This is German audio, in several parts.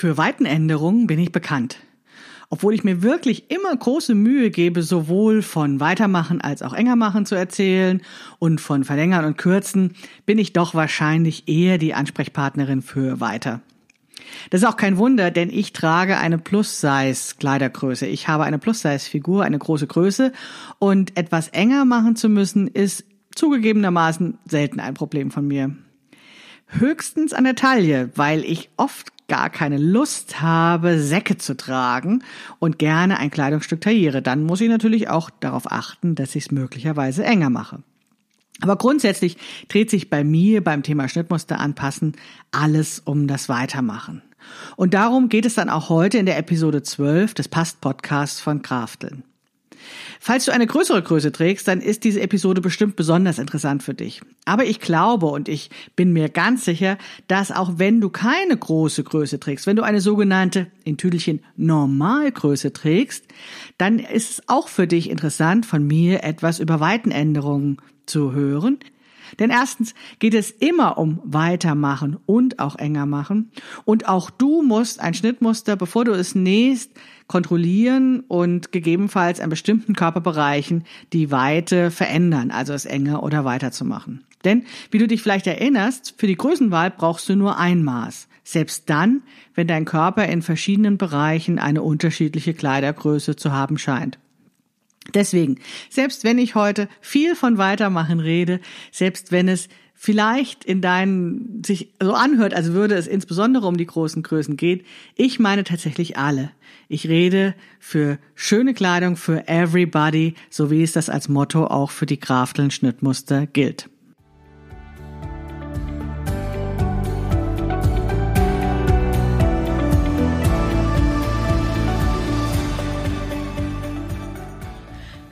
Für Weitenänderungen bin ich bekannt. Obwohl ich mir wirklich immer große Mühe gebe, sowohl von Weitermachen als auch enger machen zu erzählen und von Verlängern und Kürzen, bin ich doch wahrscheinlich eher die Ansprechpartnerin für Weiter. Das ist auch kein Wunder, denn ich trage eine Plus-Size-Kleidergröße. Ich habe eine Plus-Size-Figur, eine große Größe und etwas enger machen zu müssen, ist zugegebenermaßen selten ein Problem von mir. Höchstens an der Taille, weil ich oft gar keine Lust habe, Säcke zu tragen und gerne ein Kleidungsstück tailliere. Dann muss ich natürlich auch darauf achten, dass ich es möglicherweise enger mache. Aber grundsätzlich dreht sich bei mir beim Thema Schnittmuster anpassen alles um das Weitermachen. Und darum geht es dann auch heute in der Episode 12 des Past-Podcasts von Krafteln. Falls du eine größere Größe trägst, dann ist diese Episode bestimmt besonders interessant für dich. Aber ich glaube und ich bin mir ganz sicher, dass auch wenn du keine große Größe trägst, wenn du eine sogenannte, in Tüdelchen, Normalgröße trägst, dann ist es auch für dich interessant, von mir etwas über Weitenänderungen zu hören. Denn erstens geht es immer um Weitermachen und auch enger machen. Und auch du musst ein Schnittmuster, bevor du es nähst, kontrollieren und gegebenenfalls an bestimmten Körperbereichen die Weite verändern, also es enger oder weiter zu machen. Denn, wie du dich vielleicht erinnerst, für die Größenwahl brauchst du nur ein Maß. Selbst dann, wenn dein Körper in verschiedenen Bereichen eine unterschiedliche Kleidergröße zu haben scheint. Deswegen, selbst wenn ich heute viel von Weitermachen rede, selbst wenn es vielleicht in deinen sich so anhört, als würde es insbesondere um die großen Größen geht, ich meine tatsächlich alle. Ich rede für schöne Kleidung für everybody, so wie es das als Motto auch für die Krafteln Schnittmuster gilt.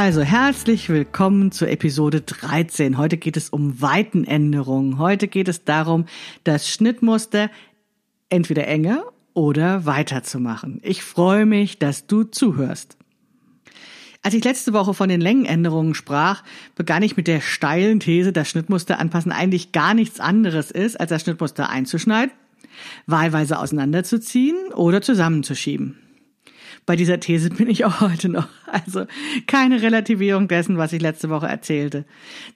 Also herzlich willkommen zur Episode 13. Heute geht es um Weitenänderungen. Heute geht es darum, das Schnittmuster entweder enger oder weiter zu machen. Ich freue mich, dass du zuhörst. Als ich letzte Woche von den Längenänderungen sprach, begann ich mit der steilen These, dass Schnittmuster anpassen eigentlich gar nichts anderes ist, als das Schnittmuster einzuschneiden, wahlweise auseinanderzuziehen oder zusammenzuschieben. Bei dieser These bin ich auch heute noch. Also keine Relativierung dessen, was ich letzte Woche erzählte.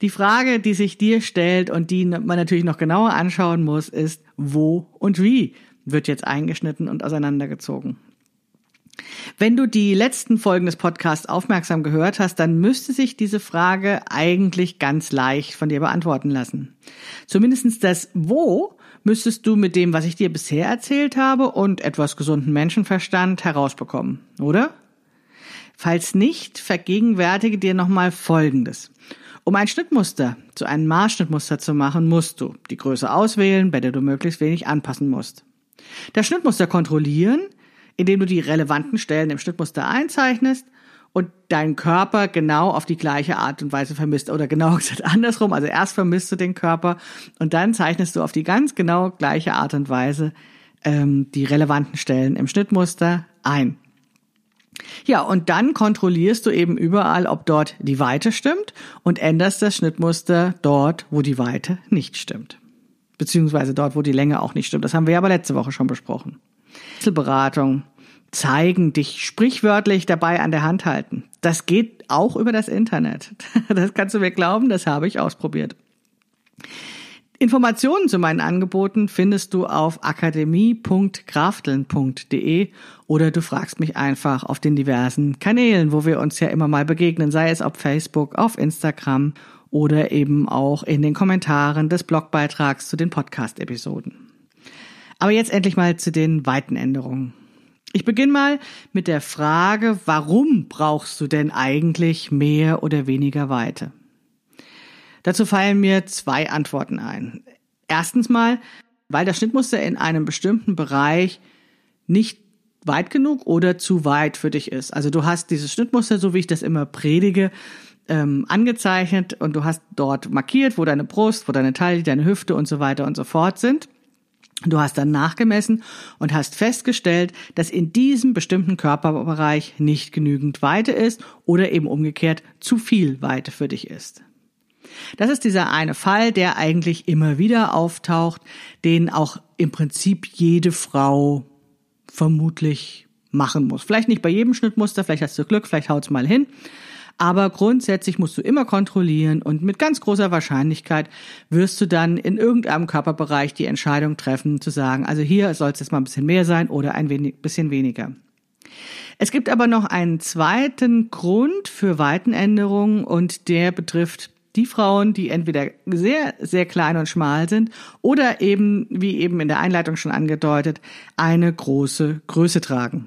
Die Frage, die sich dir stellt und die man natürlich noch genauer anschauen muss, ist, wo und wie wird jetzt eingeschnitten und auseinandergezogen. Wenn du die letzten Folgen des Podcasts aufmerksam gehört hast, dann müsste sich diese Frage eigentlich ganz leicht von dir beantworten lassen. Zumindestens das Wo müsstest du mit dem, was ich dir bisher erzählt habe und etwas gesunden Menschenverstand herausbekommen, oder? Falls nicht, vergegenwärtige dir nochmal Folgendes. Um ein Schnittmuster zu einem Maßschnittmuster zu machen, musst du die Größe auswählen, bei der du möglichst wenig anpassen musst. Das Schnittmuster kontrollieren, indem du die relevanten Stellen im Schnittmuster einzeichnest und deinen Körper genau auf die gleiche Art und Weise vermisst oder genau gesagt andersrum. Also erst vermisst du den Körper und dann zeichnest du auf die ganz genau gleiche Art und Weise ähm, die relevanten Stellen im Schnittmuster ein. Ja, und dann kontrollierst du eben überall, ob dort die Weite stimmt und änderst das Schnittmuster dort, wo die Weite nicht stimmt. Beziehungsweise dort, wo die Länge auch nicht stimmt. Das haben wir aber letzte Woche schon besprochen. Beratung, zeigen, dich sprichwörtlich dabei an der Hand halten. Das geht auch über das Internet. Das kannst du mir glauben, das habe ich ausprobiert. Informationen zu meinen Angeboten findest du auf akademie.krafteln.de oder du fragst mich einfach auf den diversen Kanälen, wo wir uns ja immer mal begegnen, sei es auf Facebook, auf Instagram oder eben auch in den Kommentaren des Blogbeitrags zu den Podcast-Episoden. Aber jetzt endlich mal zu den weiten Änderungen. Ich beginne mal mit der Frage, warum brauchst du denn eigentlich mehr oder weniger Weite? Dazu fallen mir zwei Antworten ein. Erstens mal, weil das Schnittmuster in einem bestimmten Bereich nicht weit genug oder zu weit für dich ist. Also du hast dieses Schnittmuster, so wie ich das immer predige, ähm, angezeichnet und du hast dort markiert, wo deine Brust, wo deine Taille, deine Hüfte und so weiter und so fort sind. Du hast dann nachgemessen und hast festgestellt, dass in diesem bestimmten Körperbereich nicht genügend Weite ist oder eben umgekehrt zu viel Weite für dich ist. Das ist dieser eine Fall, der eigentlich immer wieder auftaucht, den auch im Prinzip jede Frau vermutlich machen muss. Vielleicht nicht bei jedem Schnittmuster, vielleicht hast du Glück, vielleicht haut's mal hin. Aber grundsätzlich musst du immer kontrollieren und mit ganz großer Wahrscheinlichkeit wirst du dann in irgendeinem Körperbereich die Entscheidung treffen, zu sagen, also hier soll es jetzt mal ein bisschen mehr sein oder ein wenig, bisschen weniger. Es gibt aber noch einen zweiten Grund für Weitenänderungen und der betrifft die Frauen, die entweder sehr, sehr klein und schmal sind oder eben, wie eben in der Einleitung schon angedeutet, eine große Größe tragen.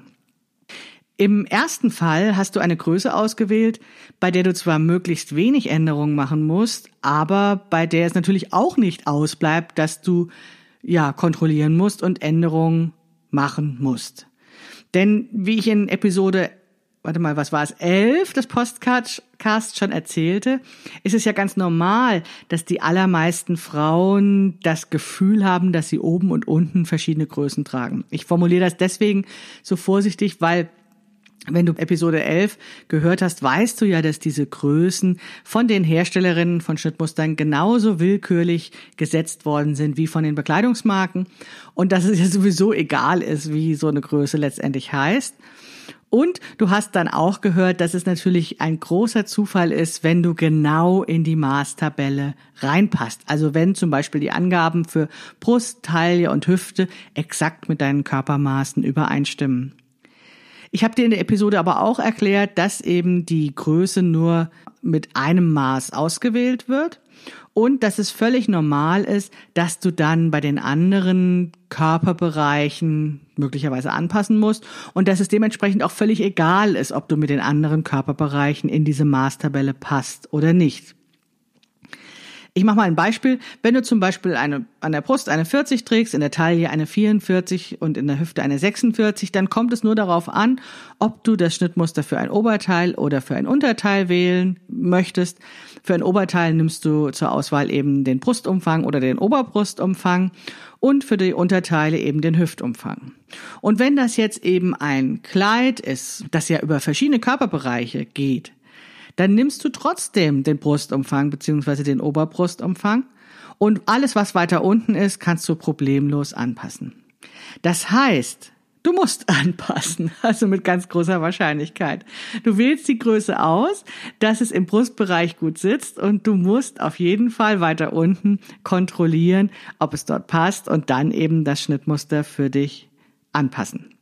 Im ersten Fall hast du eine Größe ausgewählt, bei der du zwar möglichst wenig Änderungen machen musst, aber bei der es natürlich auch nicht ausbleibt, dass du ja kontrollieren musst und Änderungen machen musst. Denn wie ich in Episode warte mal, was war es, elf des Postcast schon erzählte, ist es ja ganz normal, dass die allermeisten Frauen das Gefühl haben, dass sie oben und unten verschiedene Größen tragen. Ich formuliere das deswegen so vorsichtig, weil wenn du Episode 11 gehört hast, weißt du ja, dass diese Größen von den Herstellerinnen von Schnittmustern genauso willkürlich gesetzt worden sind wie von den Bekleidungsmarken und dass es ja sowieso egal ist, wie so eine Größe letztendlich heißt. Und du hast dann auch gehört, dass es natürlich ein großer Zufall ist, wenn du genau in die Maßtabelle reinpasst. Also wenn zum Beispiel die Angaben für Brust, Taille und Hüfte exakt mit deinen Körpermaßen übereinstimmen. Ich habe dir in der Episode aber auch erklärt, dass eben die Größe nur mit einem Maß ausgewählt wird und dass es völlig normal ist, dass du dann bei den anderen Körperbereichen möglicherweise anpassen musst und dass es dementsprechend auch völlig egal ist, ob du mit den anderen Körperbereichen in diese Maßtabelle passt oder nicht. Ich mache mal ein Beispiel. Wenn du zum Beispiel eine, an der Brust eine 40 trägst, in der Taille eine 44 und in der Hüfte eine 46, dann kommt es nur darauf an, ob du das Schnittmuster für ein Oberteil oder für ein Unterteil wählen möchtest. Für ein Oberteil nimmst du zur Auswahl eben den Brustumfang oder den Oberbrustumfang und für die Unterteile eben den Hüftumfang. Und wenn das jetzt eben ein Kleid ist, das ja über verschiedene Körperbereiche geht, dann nimmst du trotzdem den Brustumfang beziehungsweise den Oberbrustumfang und alles, was weiter unten ist, kannst du problemlos anpassen. Das heißt, du musst anpassen, also mit ganz großer Wahrscheinlichkeit. Du wählst die Größe aus, dass es im Brustbereich gut sitzt und du musst auf jeden Fall weiter unten kontrollieren, ob es dort passt und dann eben das Schnittmuster für dich anpassen.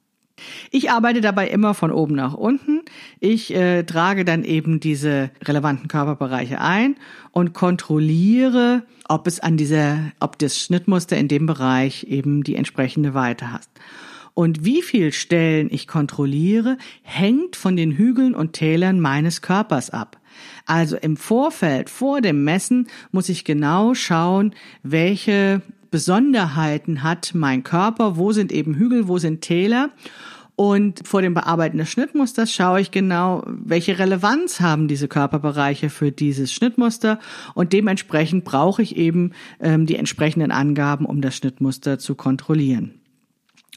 Ich arbeite dabei immer von oben nach unten. Ich äh, trage dann eben diese relevanten Körperbereiche ein und kontrolliere, ob es an dieser, ob das Schnittmuster in dem Bereich eben die entsprechende Weite hat. Und wie viel Stellen ich kontrolliere, hängt von den Hügeln und Tälern meines Körpers ab. Also im Vorfeld, vor dem Messen, muss ich genau schauen, welche Besonderheiten hat mein Körper, wo sind eben Hügel, wo sind Täler. Und vor dem Bearbeiten des Schnittmusters schaue ich genau, welche Relevanz haben diese Körperbereiche für dieses Schnittmuster. Und dementsprechend brauche ich eben ähm, die entsprechenden Angaben, um das Schnittmuster zu kontrollieren.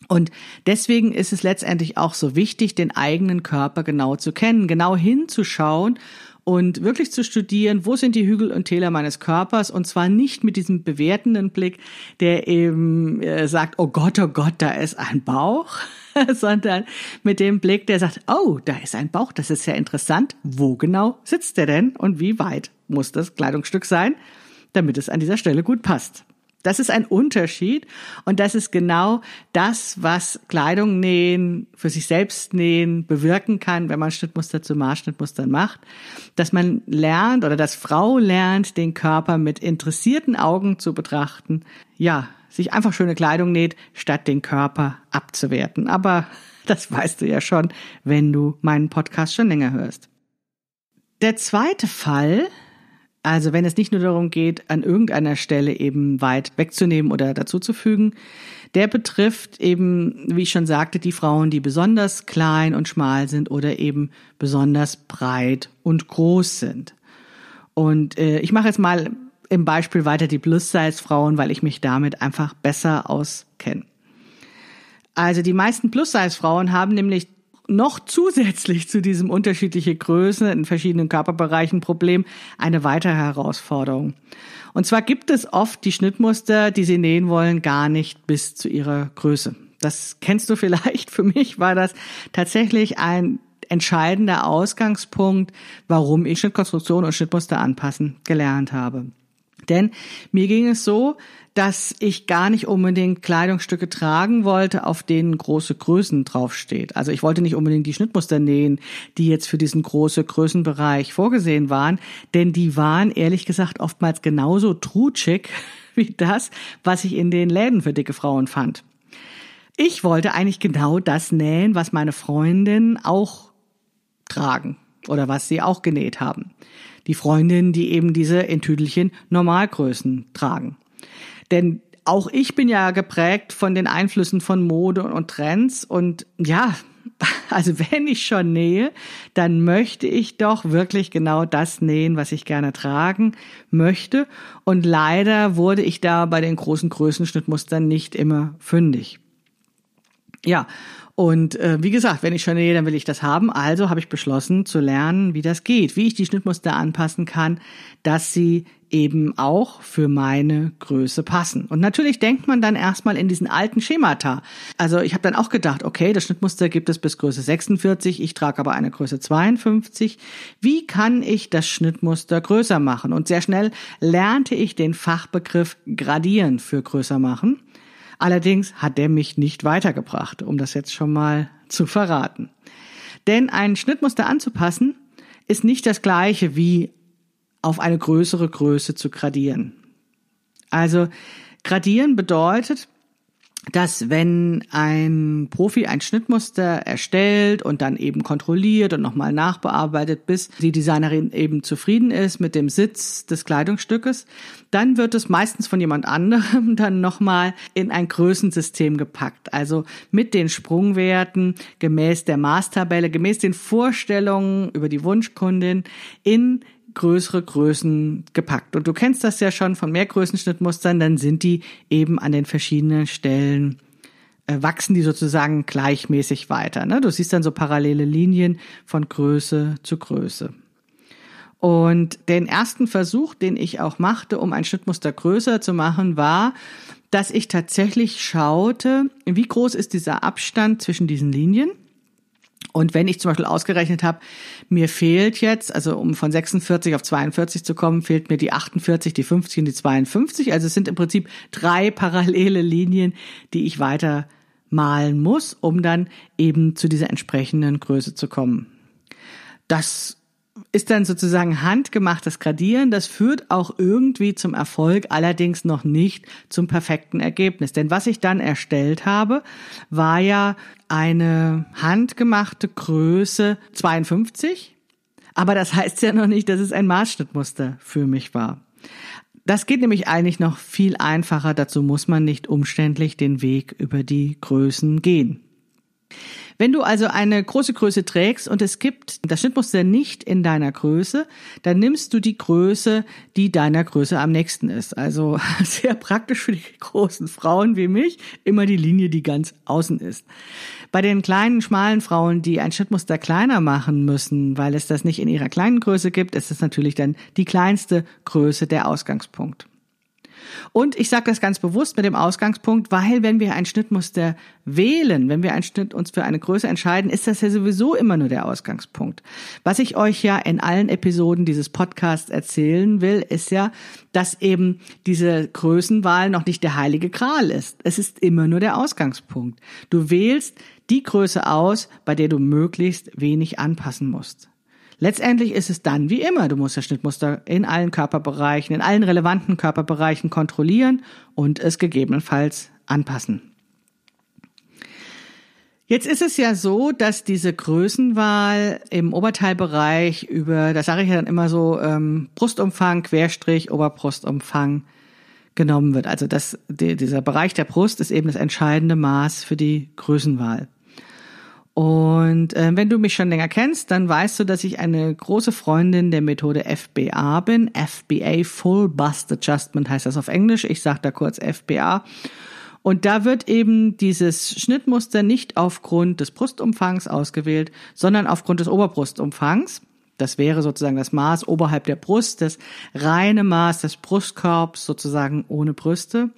Und deswegen ist es letztendlich auch so wichtig, den eigenen Körper genau zu kennen, genau hinzuschauen und wirklich zu studieren, wo sind die Hügel und Täler meines Körpers und zwar nicht mit diesem bewertenden Blick, der eben äh, sagt, oh Gott, oh Gott, da ist ein Bauch, sondern mit dem Blick, der sagt, oh, da ist ein Bauch, das ist ja interessant, wo genau sitzt der denn und wie weit muss das Kleidungsstück sein, damit es an dieser Stelle gut passt. Das ist ein Unterschied und das ist genau das, was Kleidung nähen, für sich selbst nähen bewirken kann, wenn man Schnittmuster zu Maßschnittmustern macht, dass man lernt oder dass Frau lernt, den Körper mit interessierten Augen zu betrachten. Ja, sich einfach schöne Kleidung näht, statt den Körper abzuwerten. Aber das weißt du ja schon, wenn du meinen Podcast schon länger hörst. Der zweite Fall Also wenn es nicht nur darum geht, an irgendeiner Stelle eben weit wegzunehmen oder dazuzufügen, der betrifft eben, wie ich schon sagte, die Frauen, die besonders klein und schmal sind oder eben besonders breit und groß sind. Und äh, ich mache jetzt mal im Beispiel weiter die Plus-Size-Frauen, weil ich mich damit einfach besser auskenne. Also die meisten Plus-Size-Frauen haben nämlich noch zusätzlich zu diesem unterschiedliche Größen in verschiedenen Körperbereichen Problem eine weitere Herausforderung. Und zwar gibt es oft die Schnittmuster, die sie nähen wollen, gar nicht bis zu ihrer Größe. Das kennst du vielleicht. Für mich war das tatsächlich ein entscheidender Ausgangspunkt, warum ich Schnittkonstruktion und Schnittmuster anpassen gelernt habe. Denn mir ging es so, dass ich gar nicht unbedingt Kleidungsstücke tragen wollte, auf denen große Größen draufsteht. Also ich wollte nicht unbedingt die Schnittmuster nähen, die jetzt für diesen große Größenbereich vorgesehen waren, denn die waren ehrlich gesagt oftmals genauso trutschig wie das, was ich in den Läden für dicke Frauen fand. Ich wollte eigentlich genau das nähen, was meine Freundinnen auch tragen oder was sie auch genäht haben. Die Freundinnen, die eben diese in Tüdelchen Normalgrößen tragen. Denn auch ich bin ja geprägt von den Einflüssen von Mode und Trends und ja, also wenn ich schon nähe, dann möchte ich doch wirklich genau das nähen, was ich gerne tragen möchte. Und leider wurde ich da bei den großen Größenschnittmustern nicht immer fündig. Ja, und äh, wie gesagt, wenn ich schon nähe, dann will ich das haben. Also habe ich beschlossen zu lernen, wie das geht, wie ich die Schnittmuster anpassen kann, dass sie eben auch für meine Größe passen. Und natürlich denkt man dann erstmal in diesen alten Schemata. Also ich habe dann auch gedacht, okay, das Schnittmuster gibt es bis Größe 46, ich trage aber eine Größe 52. Wie kann ich das Schnittmuster größer machen? Und sehr schnell lernte ich den Fachbegriff gradieren für größer machen. Allerdings hat der mich nicht weitergebracht, um das jetzt schon mal zu verraten. Denn ein Schnittmuster anzupassen ist nicht das gleiche wie auf eine größere Größe zu gradieren. Also gradieren bedeutet, dass wenn ein Profi ein Schnittmuster erstellt und dann eben kontrolliert und nochmal nachbearbeitet, bis die Designerin eben zufrieden ist mit dem Sitz des Kleidungsstückes, dann wird es meistens von jemand anderem dann nochmal in ein Größensystem gepackt. Also mit den Sprungwerten gemäß der Maßtabelle, gemäß den Vorstellungen über die Wunschkundin in größere Größen gepackt. Und du kennst das ja schon von Mehrgrößenschnittmustern, dann sind die eben an den verschiedenen Stellen äh, wachsen die sozusagen gleichmäßig weiter. Ne? Du siehst dann so parallele Linien von Größe zu Größe. Und den ersten Versuch, den ich auch machte, um ein Schnittmuster größer zu machen, war, dass ich tatsächlich schaute, wie groß ist dieser Abstand zwischen diesen Linien und wenn ich zum Beispiel ausgerechnet habe, mir fehlt jetzt, also um von 46 auf 42 zu kommen, fehlt mir die 48, die 50 und die 52. Also es sind im Prinzip drei parallele Linien, die ich weiter malen muss, um dann eben zu dieser entsprechenden Größe zu kommen. Das ist dann sozusagen handgemachtes Gradieren. Das führt auch irgendwie zum Erfolg, allerdings noch nicht zum perfekten Ergebnis. Denn was ich dann erstellt habe, war ja eine handgemachte Größe 52. Aber das heißt ja noch nicht, dass es ein Maßschnittmuster für mich war. Das geht nämlich eigentlich noch viel einfacher. Dazu muss man nicht umständlich den Weg über die Größen gehen. Wenn du also eine große Größe trägst und es gibt das Schnittmuster nicht in deiner Größe, dann nimmst du die Größe, die deiner Größe am nächsten ist. Also sehr praktisch für die großen Frauen wie mich, immer die Linie, die ganz außen ist. Bei den kleinen, schmalen Frauen, die ein Schnittmuster kleiner machen müssen, weil es das nicht in ihrer kleinen Größe gibt, ist es natürlich dann die kleinste Größe der Ausgangspunkt. Und ich sage das ganz bewusst mit dem Ausgangspunkt, weil wenn wir ein Schnittmuster wählen, wenn wir ein Schnitt uns für eine Größe entscheiden, ist das ja sowieso immer nur der Ausgangspunkt. Was ich euch ja in allen Episoden dieses Podcasts erzählen will, ist ja, dass eben diese Größenwahl noch nicht der heilige Kral ist. Es ist immer nur der Ausgangspunkt. Du wählst die Größe aus, bei der du möglichst wenig anpassen musst. Letztendlich ist es dann wie immer, du musst das Schnittmuster in allen Körperbereichen, in allen relevanten Körperbereichen kontrollieren und es gegebenenfalls anpassen. Jetzt ist es ja so, dass diese Größenwahl im Oberteilbereich über, das sage ich ja dann immer so, ähm, Brustumfang, Querstrich, Oberbrustumfang genommen wird. Also das, die, dieser Bereich der Brust ist eben das entscheidende Maß für die Größenwahl. Und äh, wenn du mich schon länger kennst, dann weißt du, dass ich eine große Freundin der Methode FBA bin. FBA Full Bust Adjustment heißt das auf Englisch. Ich sage da kurz FBA. Und da wird eben dieses Schnittmuster nicht aufgrund des Brustumfangs ausgewählt, sondern aufgrund des Oberbrustumfangs. Das wäre sozusagen das Maß oberhalb der Brust, das reine Maß des Brustkorbs sozusagen ohne Brüste.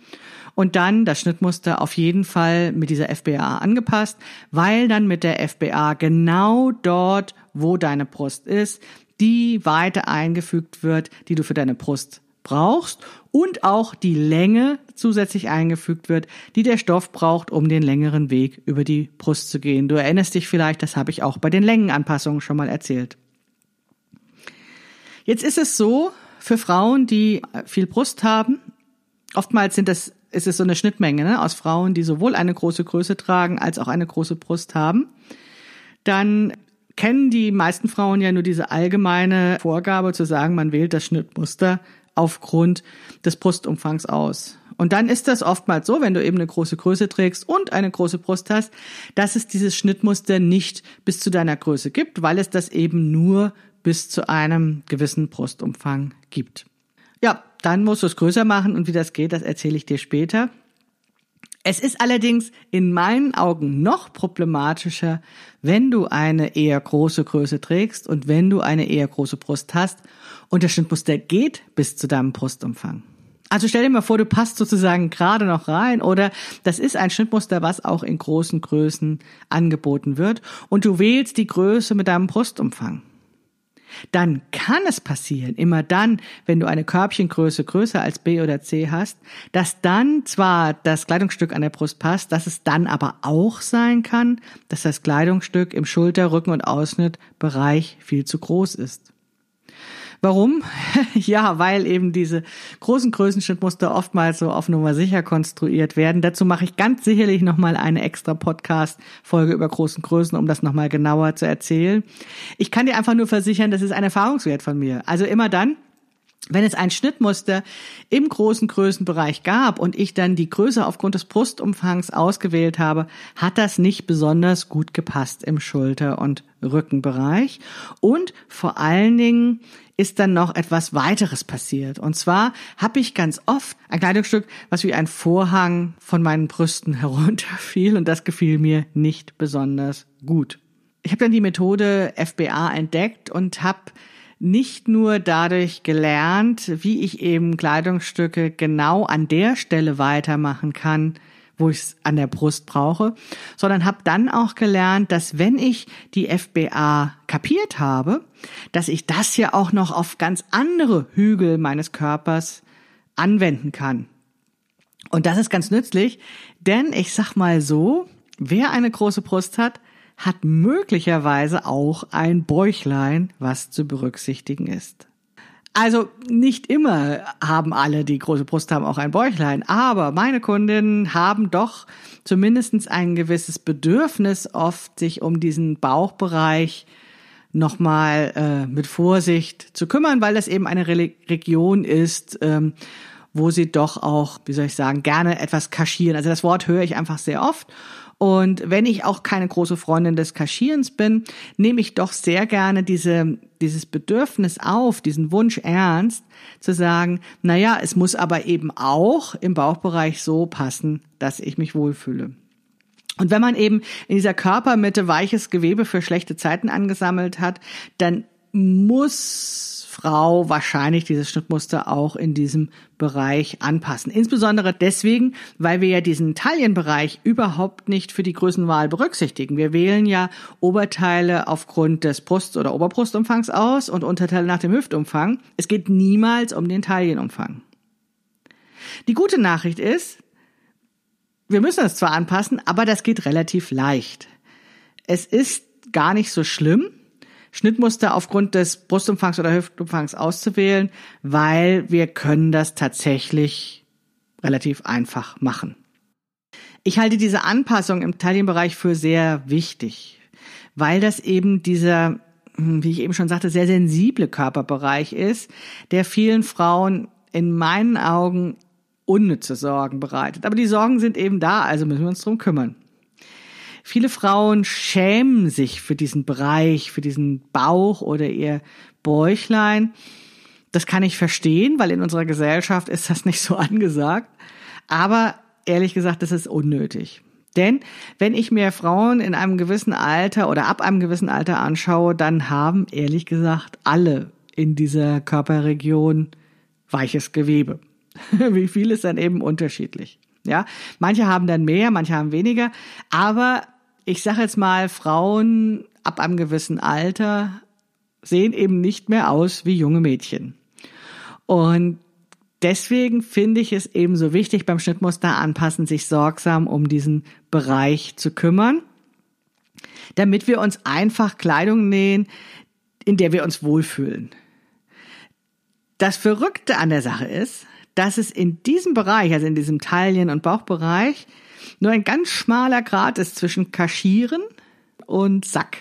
Und dann das Schnittmuster auf jeden Fall mit dieser FBA angepasst, weil dann mit der FBA genau dort, wo deine Brust ist, die Weite eingefügt wird, die du für deine Brust brauchst und auch die Länge zusätzlich eingefügt wird, die der Stoff braucht, um den längeren Weg über die Brust zu gehen. Du erinnerst dich vielleicht, das habe ich auch bei den Längenanpassungen schon mal erzählt. Jetzt ist es so, für Frauen, die viel Brust haben, oftmals sind das, ist es so eine Schnittmenge ne, aus Frauen, die sowohl eine große Größe tragen als auch eine große Brust haben, dann kennen die meisten Frauen ja nur diese allgemeine Vorgabe zu sagen, man wählt das Schnittmuster aufgrund des Brustumfangs aus. Und dann ist das oftmals so, wenn du eben eine große Größe trägst und eine große Brust hast, dass es dieses Schnittmuster nicht bis zu deiner Größe gibt, weil es das eben nur bis zu einem gewissen Brustumfang gibt. Ja, dann musst du es größer machen und wie das geht, das erzähle ich dir später. Es ist allerdings in meinen Augen noch problematischer, wenn du eine eher große Größe trägst und wenn du eine eher große Brust hast und das Schnittmuster geht bis zu deinem Brustumfang. Also stell dir mal vor, du passt sozusagen gerade noch rein oder das ist ein Schnittmuster, was auch in großen Größen angeboten wird und du wählst die Größe mit deinem Brustumfang dann kann es passieren, immer dann, wenn du eine Körbchengröße größer als B oder C hast, dass dann zwar das Kleidungsstück an der Brust passt, dass es dann aber auch sein kann, dass das Kleidungsstück im Schulter-, Rücken- und Ausschnittbereich viel zu groß ist. Warum? ja, weil eben diese großen Größenschnittmuster oftmals so auf Nummer sicher konstruiert werden. Dazu mache ich ganz sicherlich nochmal eine extra Podcast-Folge über großen Größen, um das nochmal genauer zu erzählen. Ich kann dir einfach nur versichern, das ist ein Erfahrungswert von mir. Also immer dann, wenn es ein Schnittmuster im großen Größenbereich gab und ich dann die Größe aufgrund des Brustumfangs ausgewählt habe, hat das nicht besonders gut gepasst im Schulter- und Rückenbereich. Und vor allen Dingen ist dann noch etwas weiteres passiert. Und zwar habe ich ganz oft ein Kleidungsstück, was wie ein Vorhang von meinen Brüsten herunterfiel und das gefiel mir nicht besonders gut. Ich habe dann die Methode FBA entdeckt und habe nicht nur dadurch gelernt, wie ich eben Kleidungsstücke genau an der Stelle weitermachen kann, wo ich es an der Brust brauche, sondern habe dann auch gelernt, dass wenn ich die FBA kapiert habe, dass ich das ja auch noch auf ganz andere Hügel meines Körpers anwenden kann. Und das ist ganz nützlich, denn ich sag mal so, wer eine große Brust hat, hat möglicherweise auch ein Bäuchlein, was zu berücksichtigen ist. Also nicht immer haben alle, die große Brust haben, auch ein Bäuchlein, aber meine Kundinnen haben doch zumindestens ein gewisses Bedürfnis, oft sich um diesen Bauchbereich nochmal äh, mit Vorsicht zu kümmern, weil das eben eine Re Region ist, ähm, wo sie doch auch, wie soll ich sagen, gerne etwas kaschieren. Also das Wort höre ich einfach sehr oft. Und wenn ich auch keine große Freundin des Kaschierens bin, nehme ich doch sehr gerne diese, dieses Bedürfnis auf, diesen Wunsch ernst, zu sagen, na ja, es muss aber eben auch im Bauchbereich so passen, dass ich mich wohlfühle. Und wenn man eben in dieser Körpermitte weiches Gewebe für schlechte Zeiten angesammelt hat, dann muss Frau wahrscheinlich dieses Schnittmuster auch in diesem Bereich anpassen. Insbesondere deswegen, weil wir ja diesen Taillenbereich überhaupt nicht für die Größenwahl berücksichtigen. Wir wählen ja Oberteile aufgrund des Brust- oder Oberbrustumfangs aus und Unterteile nach dem Hüftumfang. Es geht niemals um den Taillenumfang. Die gute Nachricht ist, wir müssen es zwar anpassen, aber das geht relativ leicht. Es ist gar nicht so schlimm, Schnittmuster aufgrund des Brustumfangs oder Hüftumfangs auszuwählen, weil wir können das tatsächlich relativ einfach machen. Ich halte diese Anpassung im Taillenbereich für sehr wichtig, weil das eben dieser, hm, wie ich eben schon sagte, sehr sensible Körperbereich ist, der vielen Frauen in meinen Augen unnütze Sorgen bereitet. Aber die Sorgen sind eben da, also müssen wir uns drum kümmern. Viele Frauen schämen sich für diesen Bereich, für diesen Bauch oder ihr Bäuchlein. Das kann ich verstehen, weil in unserer Gesellschaft ist das nicht so angesagt. Aber ehrlich gesagt, das ist unnötig. Denn wenn ich mir Frauen in einem gewissen Alter oder ab einem gewissen Alter anschaue, dann haben ehrlich gesagt alle in dieser Körperregion weiches Gewebe. Wie viel ist dann eben unterschiedlich. Ja, manche haben dann mehr, manche haben weniger, aber ich sage jetzt mal, Frauen ab einem gewissen Alter sehen eben nicht mehr aus wie junge Mädchen. Und deswegen finde ich es eben so wichtig, beim Schnittmuster anpassen, sich sorgsam um diesen Bereich zu kümmern, damit wir uns einfach Kleidung nähen, in der wir uns wohlfühlen. Das Verrückte an der Sache ist, dass es in diesem Bereich, also in diesem Taillen- und Bauchbereich, nur ein ganz schmaler Grad ist zwischen Kaschieren und Sack.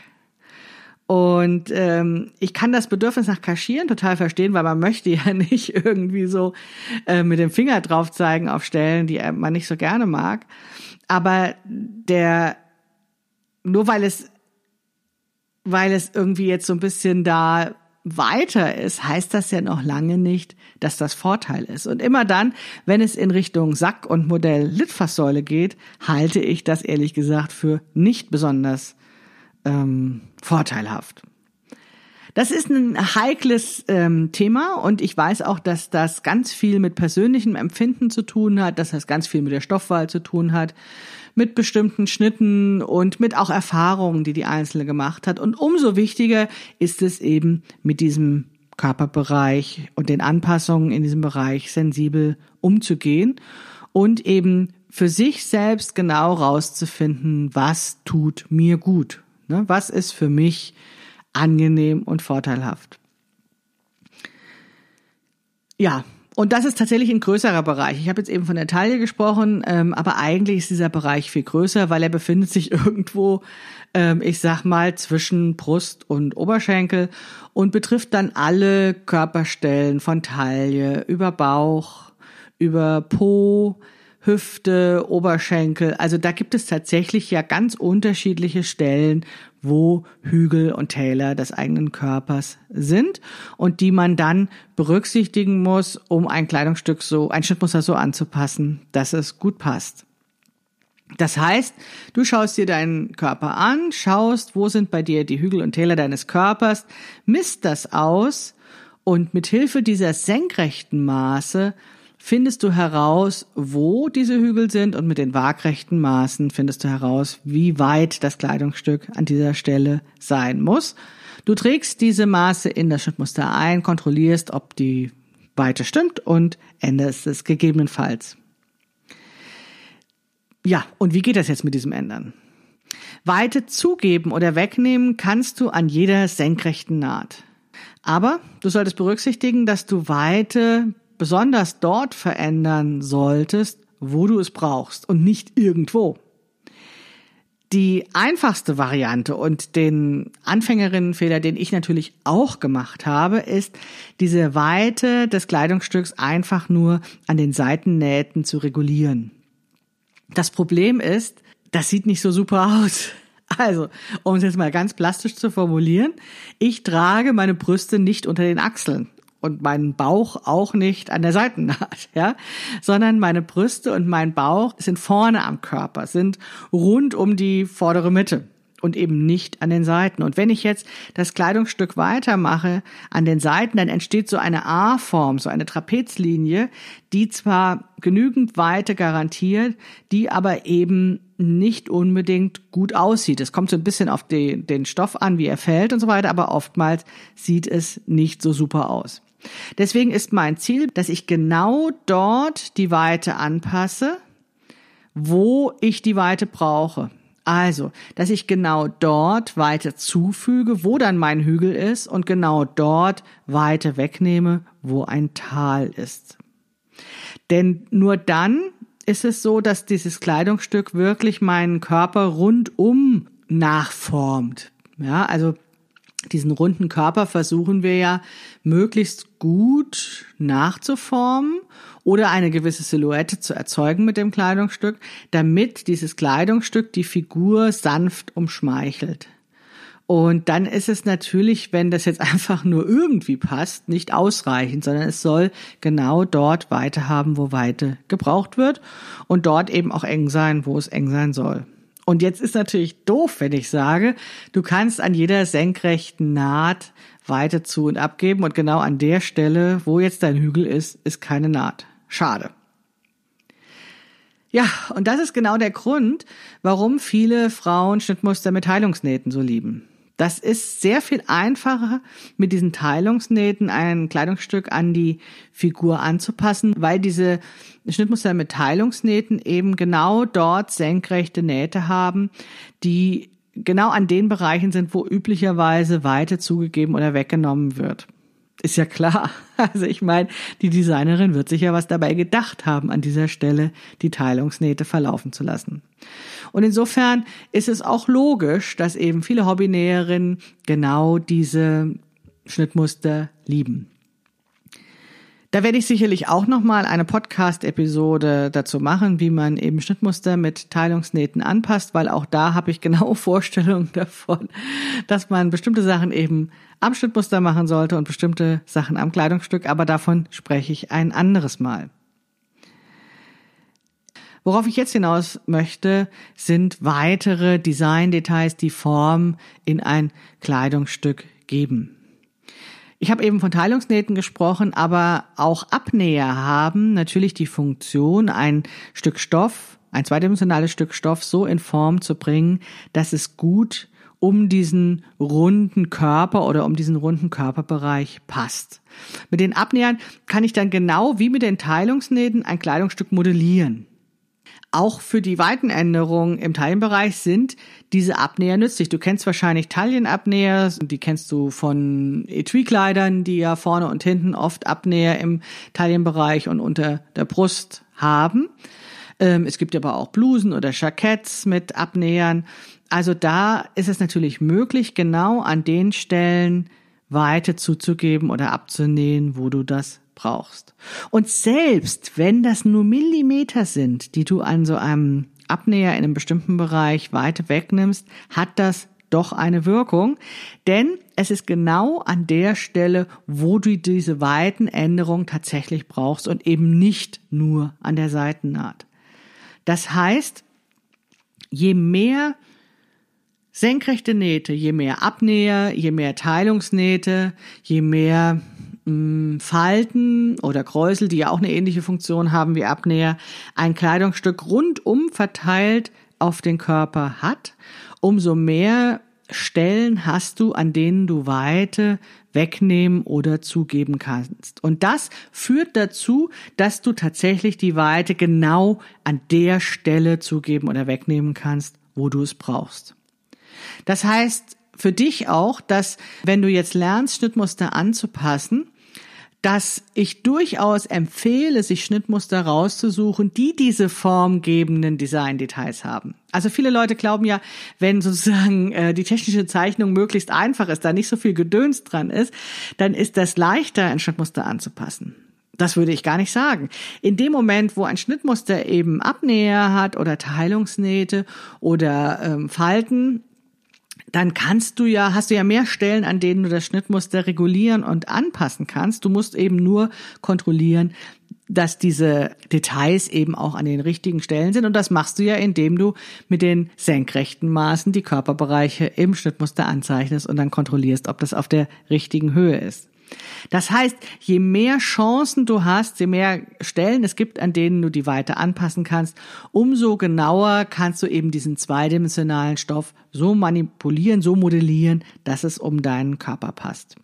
Und ähm, ich kann das Bedürfnis nach Kaschieren total verstehen, weil man möchte ja nicht irgendwie so äh, mit dem Finger drauf zeigen auf Stellen, die man nicht so gerne mag. Aber der nur weil es weil es irgendwie jetzt so ein bisschen da weiter ist, heißt das ja noch lange nicht, dass das Vorteil ist. Und immer dann, wenn es in Richtung Sack und Modell Litfaßsäule geht, halte ich das ehrlich gesagt für nicht besonders ähm, vorteilhaft. Das ist ein heikles ähm, Thema und ich weiß auch, dass das ganz viel mit persönlichem Empfinden zu tun hat, dass das ganz viel mit der Stoffwahl zu tun hat, mit bestimmten Schnitten und mit auch Erfahrungen, die die Einzelne gemacht hat. Und umso wichtiger ist es eben mit diesem Körperbereich und den Anpassungen in diesem Bereich sensibel umzugehen und eben für sich selbst genau rauszufinden, was tut mir gut. Ne? Was ist für mich angenehm und vorteilhaft? Ja, und das ist tatsächlich ein größerer Bereich. Ich habe jetzt eben von der Taille gesprochen, ähm, aber eigentlich ist dieser Bereich viel größer, weil er befindet sich irgendwo, ähm, ich sag mal, zwischen Brust und Oberschenkel und betrifft dann alle Körperstellen von Taille über Bauch, über Po, Hüfte, Oberschenkel. Also da gibt es tatsächlich ja ganz unterschiedliche Stellen, wo Hügel und Täler des eigenen Körpers sind und die man dann berücksichtigen muss, um ein Kleidungsstück so, ein Schnittmuster so anzupassen, dass es gut passt. Das heißt, du schaust dir deinen Körper an, schaust, wo sind bei dir die Hügel und Täler deines Körpers, misst das aus und mit Hilfe dieser senkrechten Maße findest du heraus, wo diese Hügel sind und mit den waagrechten Maßen findest du heraus, wie weit das Kleidungsstück an dieser Stelle sein muss. Du trägst diese Maße in das Schnittmuster ein, kontrollierst, ob die Weite stimmt und änderst es gegebenenfalls. Ja, und wie geht das jetzt mit diesem Ändern? Weite zugeben oder wegnehmen kannst du an jeder senkrechten Naht. Aber du solltest berücksichtigen, dass du Weite besonders dort verändern solltest, wo du es brauchst und nicht irgendwo. Die einfachste Variante und den Anfängerinnenfehler, den ich natürlich auch gemacht habe, ist, diese Weite des Kleidungsstücks einfach nur an den Seitennähten zu regulieren. Das Problem ist, das sieht nicht so super aus. Also, um es jetzt mal ganz plastisch zu formulieren, ich trage meine Brüste nicht unter den Achseln und meinen Bauch auch nicht an der Seitennaht, ja, sondern meine Brüste und mein Bauch sind vorne am Körper, sind rund um die vordere Mitte und eben nicht an den Seiten. Und wenn ich jetzt das Kleidungsstück weitermache an den Seiten, dann entsteht so eine A-Form, so eine Trapezlinie, die zwar genügend Weite garantiert, die aber eben nicht unbedingt gut aussieht. Es kommt so ein bisschen auf den, den Stoff an, wie er fällt und so weiter, aber oftmals sieht es nicht so super aus. Deswegen ist mein Ziel, dass ich genau dort die Weite anpasse, wo ich die Weite brauche. Also, dass ich genau dort Weite zufüge, wo dann mein Hügel ist und genau dort Weite wegnehme, wo ein Tal ist. Denn nur dann ist es so, dass dieses Kleidungsstück wirklich meinen Körper rundum nachformt. Ja, also diesen runden Körper versuchen wir ja möglichst gut nachzuformen oder eine gewisse Silhouette zu erzeugen mit dem Kleidungsstück, damit dieses Kleidungsstück die Figur sanft umschmeichelt. Und dann ist es natürlich, wenn das jetzt einfach nur irgendwie passt, nicht ausreichend, sondern es soll genau dort Weite haben, wo Weite gebraucht wird und dort eben auch eng sein, wo es eng sein soll. Und jetzt ist natürlich doof, wenn ich sage, du kannst an jeder senkrechten Naht Weite zu und abgeben und genau an der Stelle, wo jetzt dein Hügel ist, ist keine Naht. Schade. Ja, und das ist genau der Grund, warum viele Frauen Schnittmuster mit Heilungsnähten so lieben. Das ist sehr viel einfacher, mit diesen Teilungsnähten ein Kleidungsstück an die Figur anzupassen, weil diese Schnittmuster mit Teilungsnähten eben genau dort senkrechte Nähte haben, die genau an den Bereichen sind, wo üblicherweise Weite zugegeben oder weggenommen wird. Ist ja klar. Also ich meine, die Designerin wird sich ja was dabei gedacht haben, an dieser Stelle die Teilungsnähte verlaufen zu lassen. Und insofern ist es auch logisch, dass eben viele Hobbynäherinnen genau diese Schnittmuster lieben. Da werde ich sicherlich auch nochmal eine Podcast-Episode dazu machen, wie man eben Schnittmuster mit Teilungsnähten anpasst, weil auch da habe ich genaue Vorstellungen davon, dass man bestimmte Sachen eben am Schnittmuster machen sollte und bestimmte Sachen am Kleidungsstück, aber davon spreche ich ein anderes Mal. Worauf ich jetzt hinaus möchte, sind weitere Design-Details, die Form in ein Kleidungsstück geben. Ich habe eben von Teilungsnähten gesprochen, aber auch Abnäher haben natürlich die Funktion, ein Stück Stoff, ein zweidimensionales Stück Stoff so in Form zu bringen, dass es gut um diesen runden Körper oder um diesen runden Körperbereich passt. Mit den Abnähern kann ich dann genau wie mit den Teilungsnähten ein Kleidungsstück modellieren. Auch für die Weitenänderungen im Taillenbereich sind diese Abnäher nützlich. Du kennst wahrscheinlich Taillenabnäher, die kennst du von Etui-Kleidern, die ja vorne und hinten oft Abnäher im Taillenbereich und unter der Brust haben. Ähm, es gibt aber auch Blusen oder Jacketts mit Abnähern. Also da ist es natürlich möglich, genau an den Stellen Weite zuzugeben oder abzunähen, wo du das brauchst. Und selbst wenn das nur Millimeter sind, die du an so einem Abnäher in einem bestimmten Bereich Weite wegnimmst, hat das doch eine Wirkung, denn es ist genau an der Stelle, wo du diese Weitenänderung tatsächlich brauchst und eben nicht nur an der Seitennaht. Das heißt, je mehr senkrechte Nähte, je mehr Abnäher, je mehr Teilungsnähte, je mehr Falten oder Kräusel, die ja auch eine ähnliche Funktion haben wie Abnäher, ein Kleidungsstück rundum verteilt auf den Körper hat, umso mehr Stellen hast du, an denen du Weite wegnehmen oder zugeben kannst. Und das führt dazu, dass du tatsächlich die Weite genau an der Stelle zugeben oder wegnehmen kannst, wo du es brauchst. Das heißt für dich auch, dass wenn du jetzt lernst, Schnittmuster anzupassen, dass ich durchaus empfehle, sich Schnittmuster rauszusuchen, die diese formgebenden Design-Details haben. Also viele Leute glauben ja, wenn sozusagen äh, die technische Zeichnung möglichst einfach ist, da nicht so viel Gedöns dran ist, dann ist das leichter, ein Schnittmuster anzupassen. Das würde ich gar nicht sagen. In dem Moment, wo ein Schnittmuster eben Abnäher hat oder Teilungsnähte oder ähm, Falten, dann kannst du ja, hast du ja mehr Stellen, an denen du das Schnittmuster regulieren und anpassen kannst. Du musst eben nur kontrollieren, dass diese Details eben auch an den richtigen Stellen sind. Und das machst du ja, indem du mit den senkrechten Maßen die Körperbereiche im Schnittmuster anzeichnest und dann kontrollierst, ob das auf der richtigen Höhe ist. Das heißt, je mehr Chancen du hast, je mehr Stellen es gibt, an denen du die Weite anpassen kannst, umso genauer kannst du eben diesen zweidimensionalen Stoff so manipulieren, so modellieren, dass es um deinen Körper passt.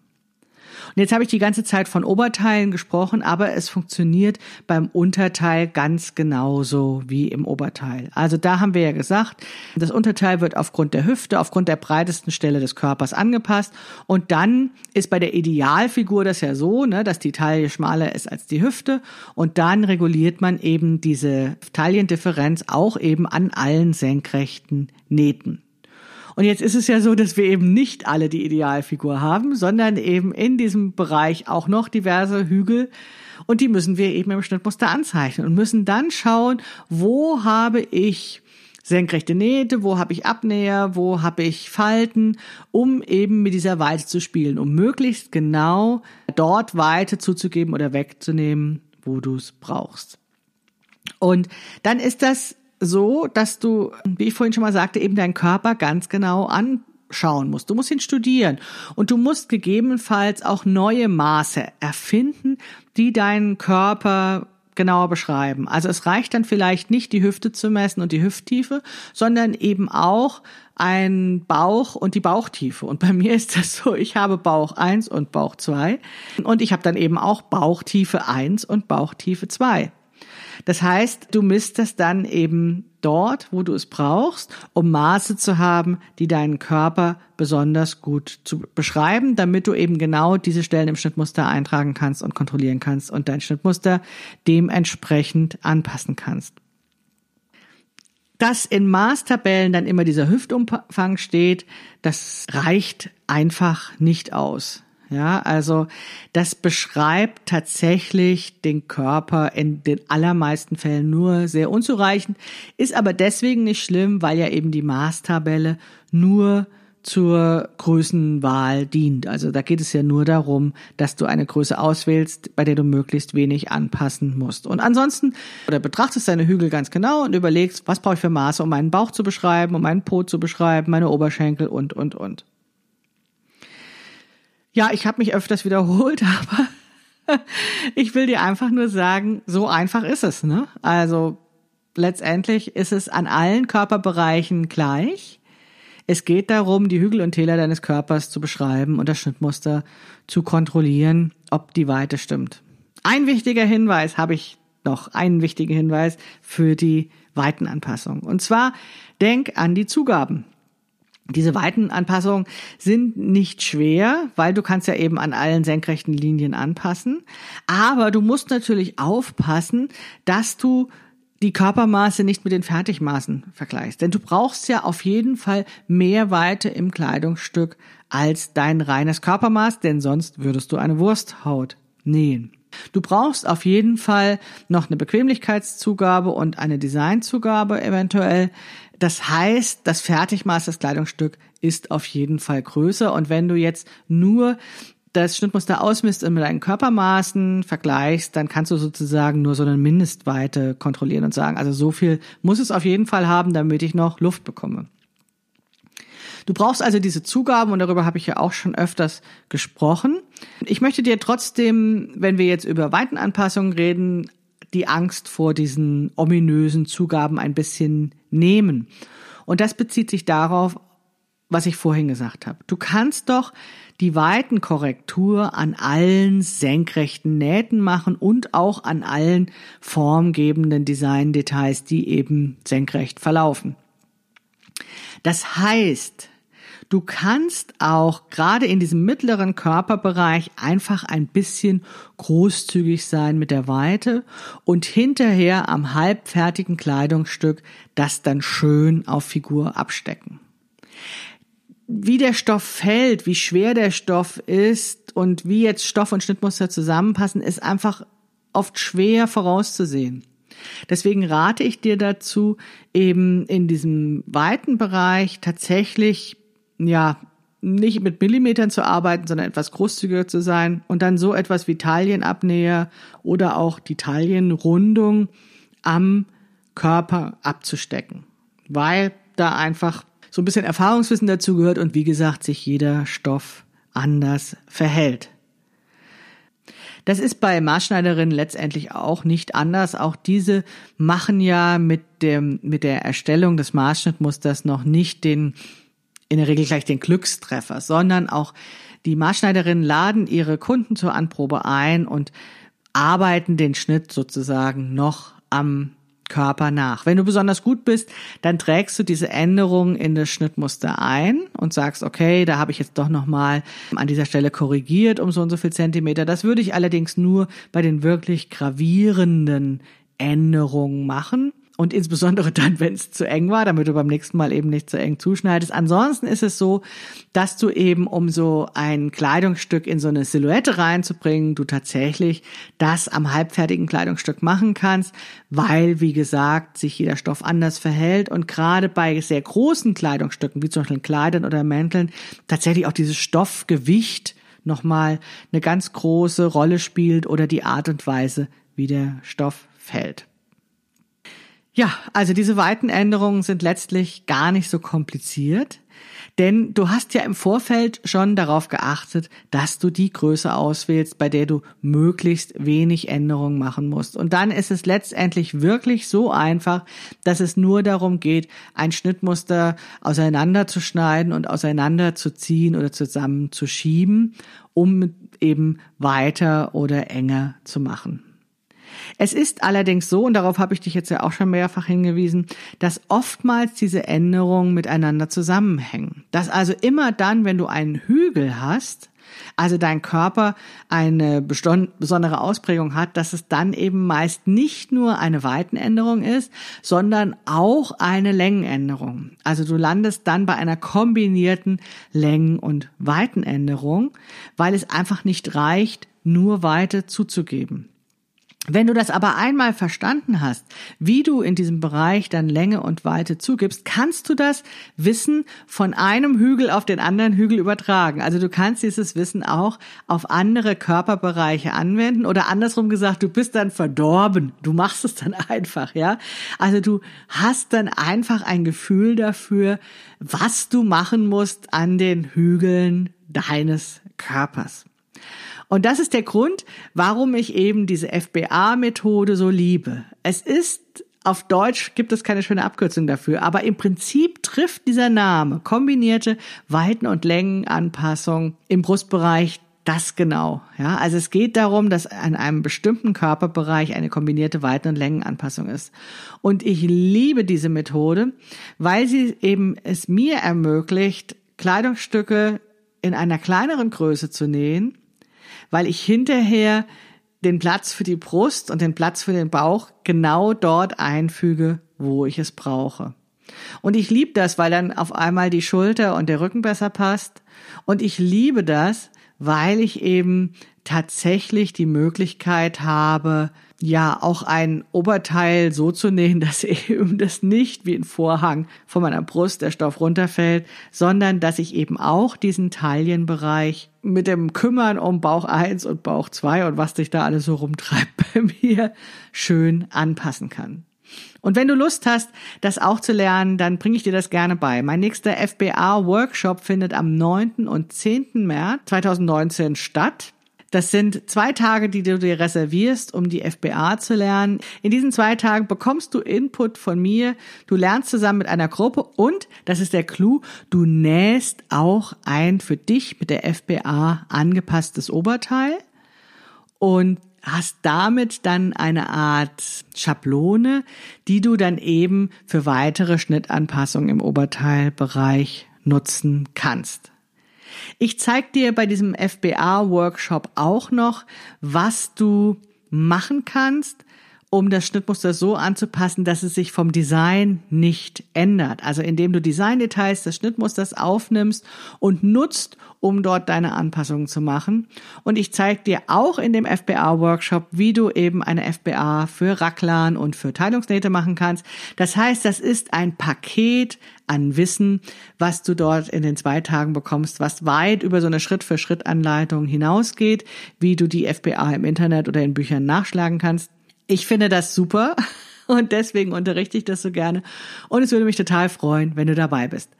Und jetzt habe ich die ganze Zeit von Oberteilen gesprochen, aber es funktioniert beim Unterteil ganz genauso wie im Oberteil. Also da haben wir ja gesagt, das Unterteil wird aufgrund der Hüfte, aufgrund der breitesten Stelle des Körpers angepasst. Und dann ist bei der Idealfigur das ja so, ne, dass die Taille schmaler ist als die Hüfte. Und dann reguliert man eben diese Taillendifferenz auch eben an allen senkrechten Nähten. Und jetzt ist es ja so, dass wir eben nicht alle die Idealfigur haben, sondern eben in diesem Bereich auch noch diverse Hügel. Und die müssen wir eben im Schnittmuster anzeichnen und müssen dann schauen, wo habe ich senkrechte Nähte, wo habe ich Abnäher, wo habe ich Falten, um eben mit dieser Weite zu spielen, um möglichst genau dort Weite zuzugeben oder wegzunehmen, wo du es brauchst. Und dann ist das so, dass du, wie ich vorhin schon mal sagte, eben deinen Körper ganz genau anschauen musst. Du musst ihn studieren und du musst gegebenenfalls auch neue Maße erfinden, die deinen Körper genauer beschreiben. Also es reicht dann vielleicht nicht, die Hüfte zu messen und die Hüfttiefe, sondern eben auch ein Bauch und die Bauchtiefe. Und bei mir ist das so, ich habe Bauch 1 und Bauch 2 und ich habe dann eben auch Bauchtiefe 1 und Bauchtiefe 2. Das heißt, du misst das dann eben dort, wo du es brauchst, um Maße zu haben, die deinen Körper besonders gut zu beschreiben, damit du eben genau diese Stellen im Schnittmuster eintragen kannst und kontrollieren kannst und dein Schnittmuster dementsprechend anpassen kannst. Dass in Maßtabellen dann immer dieser Hüftumfang steht, das reicht einfach nicht aus. Ja, also das beschreibt tatsächlich den Körper in den allermeisten Fällen nur sehr unzureichend, ist aber deswegen nicht schlimm, weil ja eben die Maßtabelle nur zur Größenwahl dient. Also da geht es ja nur darum, dass du eine Größe auswählst, bei der du möglichst wenig anpassen musst. Und ansonsten oder betrachtest deine Hügel ganz genau und überlegst, was brauche ich für Maße, um meinen Bauch zu beschreiben, um meinen Po zu beschreiben, meine Oberschenkel und, und, und. Ja, ich habe mich öfters wiederholt, aber ich will dir einfach nur sagen, so einfach ist es. Ne? Also letztendlich ist es an allen Körperbereichen gleich. Es geht darum, die Hügel und Täler deines Körpers zu beschreiben und das Schnittmuster zu kontrollieren, ob die Weite stimmt. Ein wichtiger Hinweis habe ich noch, einen wichtigen Hinweis für die Weitenanpassung. Und zwar denk an die Zugaben. Diese Weitenanpassungen sind nicht schwer, weil du kannst ja eben an allen senkrechten Linien anpassen. Aber du musst natürlich aufpassen, dass du die Körpermaße nicht mit den Fertigmaßen vergleichst. Denn du brauchst ja auf jeden Fall mehr Weite im Kleidungsstück als dein reines Körpermaß, denn sonst würdest du eine Wursthaut nähen. Du brauchst auf jeden Fall noch eine Bequemlichkeitszugabe und eine Designzugabe eventuell. Das heißt, das Fertigmaß des Kleidungsstück ist auf jeden Fall größer. Und wenn du jetzt nur das Schnittmuster ausmisst und mit deinen Körpermaßen vergleichst, dann kannst du sozusagen nur so eine Mindestweite kontrollieren und sagen, also so viel muss es auf jeden Fall haben, damit ich noch Luft bekomme. Du brauchst also diese Zugaben und darüber habe ich ja auch schon öfters gesprochen. Ich möchte dir trotzdem, wenn wir jetzt über Weitenanpassungen reden, die Angst vor diesen ominösen Zugaben ein bisschen nehmen. Und das bezieht sich darauf, was ich vorhin gesagt habe. Du kannst doch die Weitenkorrektur an allen senkrechten Nähten machen und auch an allen formgebenden Designdetails, die eben senkrecht verlaufen. Das heißt, Du kannst auch gerade in diesem mittleren Körperbereich einfach ein bisschen großzügig sein mit der Weite und hinterher am halbfertigen Kleidungsstück das dann schön auf Figur abstecken. Wie der Stoff fällt, wie schwer der Stoff ist und wie jetzt Stoff und Schnittmuster zusammenpassen, ist einfach oft schwer vorauszusehen. Deswegen rate ich dir dazu, eben in diesem weiten Bereich tatsächlich ja, nicht mit Millimetern zu arbeiten, sondern etwas großzügiger zu sein und dann so etwas wie Taillenabnäher oder auch die Taillenrundung am Körper abzustecken, weil da einfach so ein bisschen Erfahrungswissen dazu gehört und wie gesagt sich jeder Stoff anders verhält. Das ist bei Maßschneiderinnen letztendlich auch nicht anders. Auch diese machen ja mit dem, mit der Erstellung des Maßschnittmusters noch nicht den in der Regel gleich den Glückstreffer, sondern auch die Maßschneiderinnen laden ihre Kunden zur Anprobe ein und arbeiten den Schnitt sozusagen noch am Körper nach. Wenn du besonders gut bist, dann trägst du diese Änderungen in das Schnittmuster ein und sagst, okay, da habe ich jetzt doch nochmal an dieser Stelle korrigiert um so und so viel Zentimeter. Das würde ich allerdings nur bei den wirklich gravierenden Änderungen machen und insbesondere dann, wenn es zu eng war, damit du beim nächsten Mal eben nicht zu eng zuschneidest. Ansonsten ist es so, dass du eben, um so ein Kleidungsstück in so eine Silhouette reinzubringen, du tatsächlich das am halbfertigen Kleidungsstück machen kannst, weil, wie gesagt, sich jeder Stoff anders verhält und gerade bei sehr großen Kleidungsstücken, wie zum Beispiel Kleidern oder Mänteln, tatsächlich auch dieses Stoffgewicht nochmal eine ganz große Rolle spielt oder die Art und Weise, wie der Stoff fällt. Ja, also diese weiten Änderungen sind letztlich gar nicht so kompliziert, denn du hast ja im Vorfeld schon darauf geachtet, dass du die Größe auswählst, bei der du möglichst wenig Änderungen machen musst. Und dann ist es letztendlich wirklich so einfach, dass es nur darum geht, ein Schnittmuster auseinanderzuschneiden und auseinanderzuziehen oder zusammenzuschieben, um eben weiter oder enger zu machen. Es ist allerdings so, und darauf habe ich dich jetzt ja auch schon mehrfach hingewiesen, dass oftmals diese Änderungen miteinander zusammenhängen. Dass also immer dann, wenn du einen Hügel hast, also dein Körper eine besondere Ausprägung hat, dass es dann eben meist nicht nur eine Weitenänderung ist, sondern auch eine Längenänderung. Also du landest dann bei einer kombinierten Längen- und Weitenänderung, weil es einfach nicht reicht, nur Weite zuzugeben. Wenn du das aber einmal verstanden hast, wie du in diesem Bereich dann Länge und Weite zugibst, kannst du das Wissen von einem Hügel auf den anderen Hügel übertragen. Also du kannst dieses Wissen auch auf andere Körperbereiche anwenden oder andersrum gesagt, du bist dann verdorben. Du machst es dann einfach, ja? Also du hast dann einfach ein Gefühl dafür, was du machen musst an den Hügeln deines Körpers. Und das ist der Grund, warum ich eben diese FBA-Methode so liebe. Es ist auf Deutsch gibt es keine schöne Abkürzung dafür, aber im Prinzip trifft dieser Name kombinierte Weiten- und Längenanpassung im Brustbereich das genau. Ja, also es geht darum, dass an einem bestimmten Körperbereich eine kombinierte Weiten- und Längenanpassung ist. Und ich liebe diese Methode, weil sie eben es mir ermöglicht, Kleidungsstücke in einer kleineren Größe zu nähen weil ich hinterher den Platz für die Brust und den Platz für den Bauch genau dort einfüge, wo ich es brauche. Und ich liebe das, weil dann auf einmal die Schulter und der Rücken besser passt. Und ich liebe das, weil ich eben tatsächlich die Möglichkeit habe, ja, auch ein Oberteil so zu nähen, dass eben das nicht wie ein Vorhang von meiner Brust der Stoff runterfällt, sondern dass ich eben auch diesen Taillenbereich mit dem Kümmern um Bauch 1 und Bauch 2 und was sich da alles so rumtreibt bei mir schön anpassen kann. Und wenn du Lust hast, das auch zu lernen, dann bringe ich dir das gerne bei. Mein nächster FBA-Workshop findet am 9. und 10. März 2019 statt. Das sind zwei Tage, die du dir reservierst, um die FBA zu lernen. In diesen zwei Tagen bekommst du Input von mir. Du lernst zusammen mit einer Gruppe und, das ist der Clou, du nähst auch ein für dich mit der FBA angepasstes Oberteil und hast damit dann eine Art Schablone, die du dann eben für weitere Schnittanpassungen im Oberteilbereich nutzen kannst. Ich zeige dir bei diesem FBA-Workshop auch noch, was du machen kannst, um das Schnittmuster so anzupassen, dass es sich vom Design nicht ändert. Also indem du Designdetails des Schnittmusters aufnimmst und nutzt, um dort deine Anpassungen zu machen. Und ich zeige dir auch in dem FBA-Workshop, wie du eben eine FBA für Racklern und für Teilungsnähte machen kannst. Das heißt, das ist ein Paket an Wissen, was du dort in den zwei Tagen bekommst, was weit über so eine Schritt-für-Schritt-Anleitung hinausgeht, wie du die FBA im Internet oder in Büchern nachschlagen kannst. Ich finde das super und deswegen unterrichte ich das so gerne und es würde mich total freuen, wenn du dabei bist.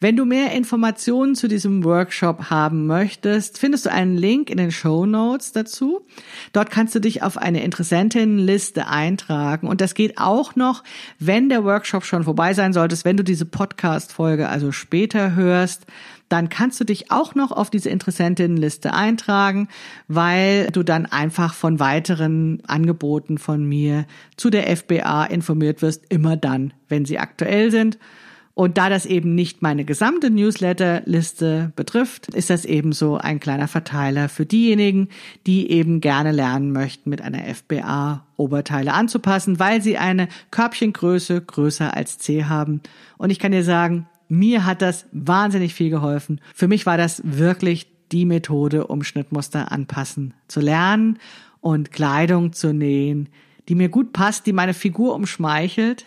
Wenn du mehr Informationen zu diesem Workshop haben möchtest, findest du einen Link in den Show Notes dazu. Dort kannst du dich auf eine Interessentinnenliste eintragen und das geht auch noch, wenn der Workshop schon vorbei sein sollte, wenn du diese Podcast-Folge also später hörst dann kannst du dich auch noch auf diese Interessentinnenliste eintragen, weil du dann einfach von weiteren Angeboten von mir zu der FBA informiert wirst, immer dann, wenn sie aktuell sind. Und da das eben nicht meine gesamte Newsletterliste betrifft, ist das ebenso ein kleiner Verteiler für diejenigen, die eben gerne lernen möchten, mit einer FBA Oberteile anzupassen, weil sie eine Körbchengröße größer als C haben. Und ich kann dir sagen, mir hat das wahnsinnig viel geholfen. Für mich war das wirklich die Methode, um Schnittmuster anpassen zu lernen und Kleidung zu nähen, die mir gut passt, die meine Figur umschmeichelt,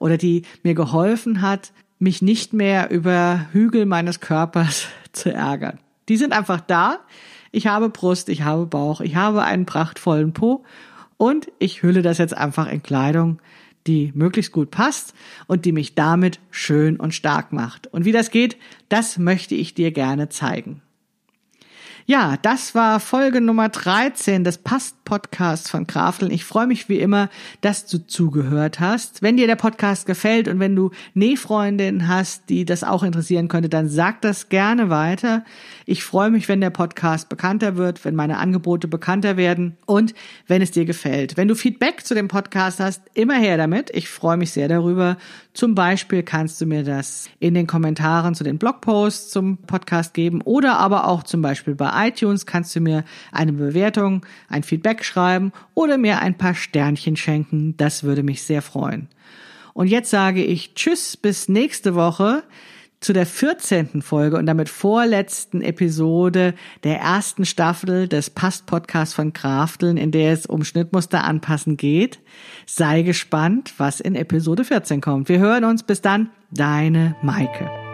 oder die mir geholfen hat, mich nicht mehr über Hügel meines Körpers zu ärgern. Die sind einfach da. Ich habe Brust, ich habe Bauch, ich habe einen prachtvollen Po und ich hülle das jetzt einfach in Kleidung, die möglichst gut passt und die mich damit schön und stark macht. Und wie das geht, das möchte ich dir gerne zeigen. Ja, das war Folge Nummer 13 des Past-Podcasts von Krafteln. Ich freue mich wie immer, dass du zugehört hast. Wenn dir der Podcast gefällt und wenn du Nähfreundinnen hast, die das auch interessieren könnte, dann sag das gerne weiter. Ich freue mich, wenn der Podcast bekannter wird, wenn meine Angebote bekannter werden und wenn es dir gefällt. Wenn du Feedback zu dem Podcast hast, immer her damit. Ich freue mich sehr darüber. Zum Beispiel kannst du mir das in den Kommentaren zu den Blogposts zum Podcast geben oder aber auch zum Beispiel bei iTunes kannst du mir eine Bewertung, ein Feedback schreiben oder mir ein paar Sternchen schenken. Das würde mich sehr freuen. Und jetzt sage ich Tschüss bis nächste Woche zu der 14. Folge und damit vorletzten Episode der ersten Staffel des Past-Podcasts von Krafteln, in der es um Schnittmuster anpassen geht. Sei gespannt, was in Episode 14 kommt. Wir hören uns bis dann, deine Maike.